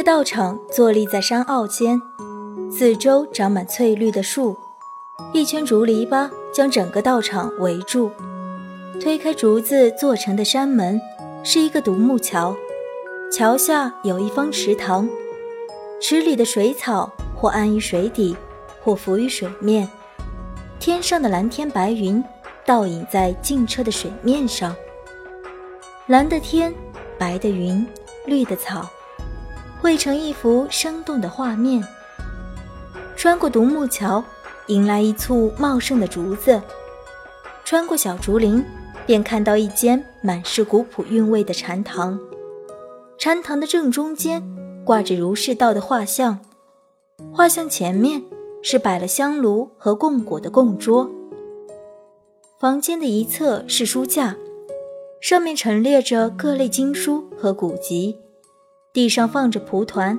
个道场坐立在山坳间，四周长满翠绿的树，一圈竹篱笆将整个道场围住。推开竹子做成的山门，是一个独木桥，桥下有一方池塘，池里的水草或安于水底，或浮于水面。天上的蓝天白云倒影在静澈的水面上，蓝的天，白的云，绿的草。绘成一幅生动的画面。穿过独木桥，迎来一簇茂盛的竹子；穿过小竹林，便看到一间满是古朴韵味的禅堂。禅堂的正中间挂着儒释道的画像，画像前面是摆了香炉和供果的供桌。房间的一侧是书架，上面陈列着各类经书和古籍。地上放着蒲团，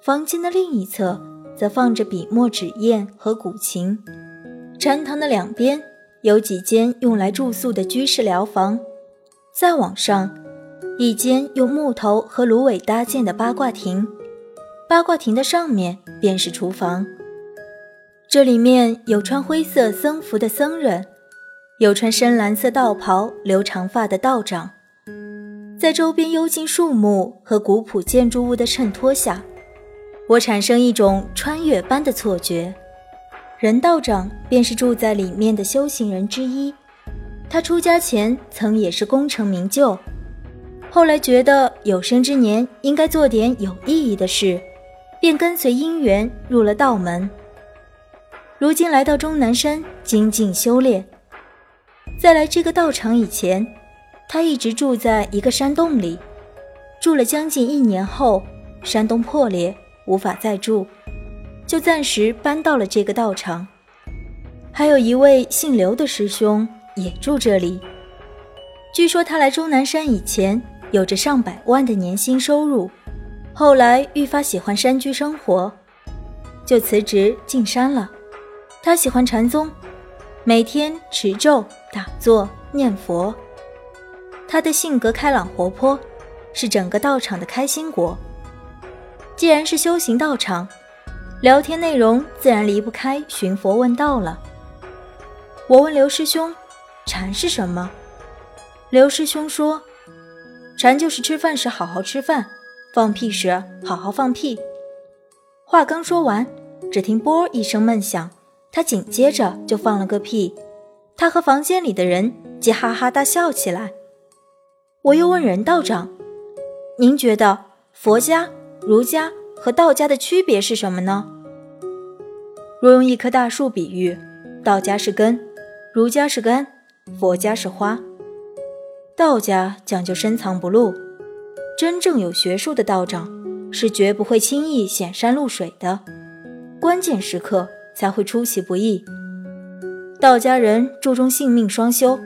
房间的另一侧则放着笔墨纸砚和古琴。禅堂的两边有几间用来住宿的居士寮房，再往上，一间用木头和芦苇搭建的八卦亭，八卦亭的上面便是厨房。这里面有穿灰色僧服的僧人，有穿深蓝色道袍、留长发的道长。在周边幽静树木和古朴建筑物的衬托下，我产生一种穿越般的错觉。任道长便是住在里面的修行人之一。他出家前曾也是功成名就，后来觉得有生之年应该做点有意义的事，便跟随因缘入了道门。如今来到终南山精进修炼。在来这个道场以前。他一直住在一个山洞里，住了将近一年后，山洞破裂，无法再住，就暂时搬到了这个道场。还有一位姓刘的师兄也住这里，据说他来终南山以前有着上百万的年薪收入，后来愈发喜欢山居生活，就辞职进山了。他喜欢禅宗，每天持咒、打坐、念佛。他的性格开朗活泼，是整个道场的开心果。既然是修行道场，聊天内容自然离不开寻佛问道了。我问刘师兄：“禅是什么？”刘师兄说：“禅就是吃饭时好好吃饭，放屁时好好放屁。”话刚说完，只听“啵”一声闷响，他紧接着就放了个屁。他和房间里的人皆哈哈大笑起来。我又问任道长：“您觉得佛家、儒家和道家的区别是什么呢？”若用一棵大树比喻，道家是根，儒家是根，佛家是花。道家讲究深藏不露，真正有学术的道长是绝不会轻易显山露水的，关键时刻才会出其不意。道家人注重性命双修，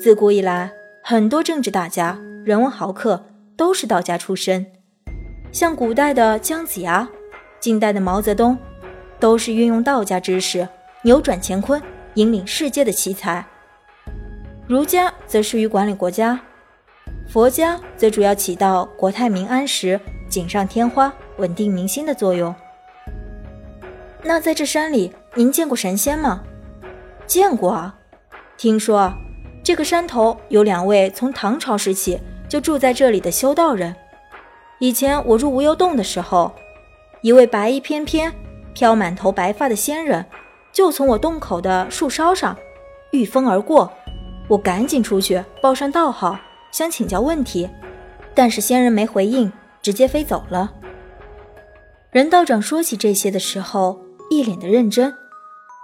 自古以来。很多政治大家、人文豪客都是道家出身，像古代的姜子牙、近代的毛泽东，都是运用道家知识扭转乾坤、引领世界的奇才。儒家则适于管理国家，佛家则主要起到国泰民安时锦上添花、稳定民心的作用。那在这山里，您见过神仙吗？见过啊，听说。这个山头有两位从唐朝时起就住在这里的修道人。以前我入无忧洞的时候，一位白衣翩翩、飘满头白发的仙人就从我洞口的树梢上御风而过。我赶紧出去报上道号，想请教问题，但是仙人没回应，直接飞走了。任道长说起这些的时候，一脸的认真，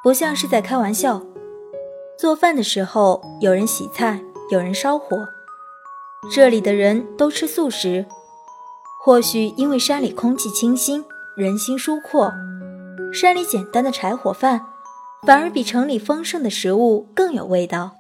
不像是在开玩笑。做饭的时候，有人洗菜，有人烧火。这里的人都吃素食，或许因为山里空气清新，人心舒阔，山里简单的柴火饭，反而比城里丰盛的食物更有味道。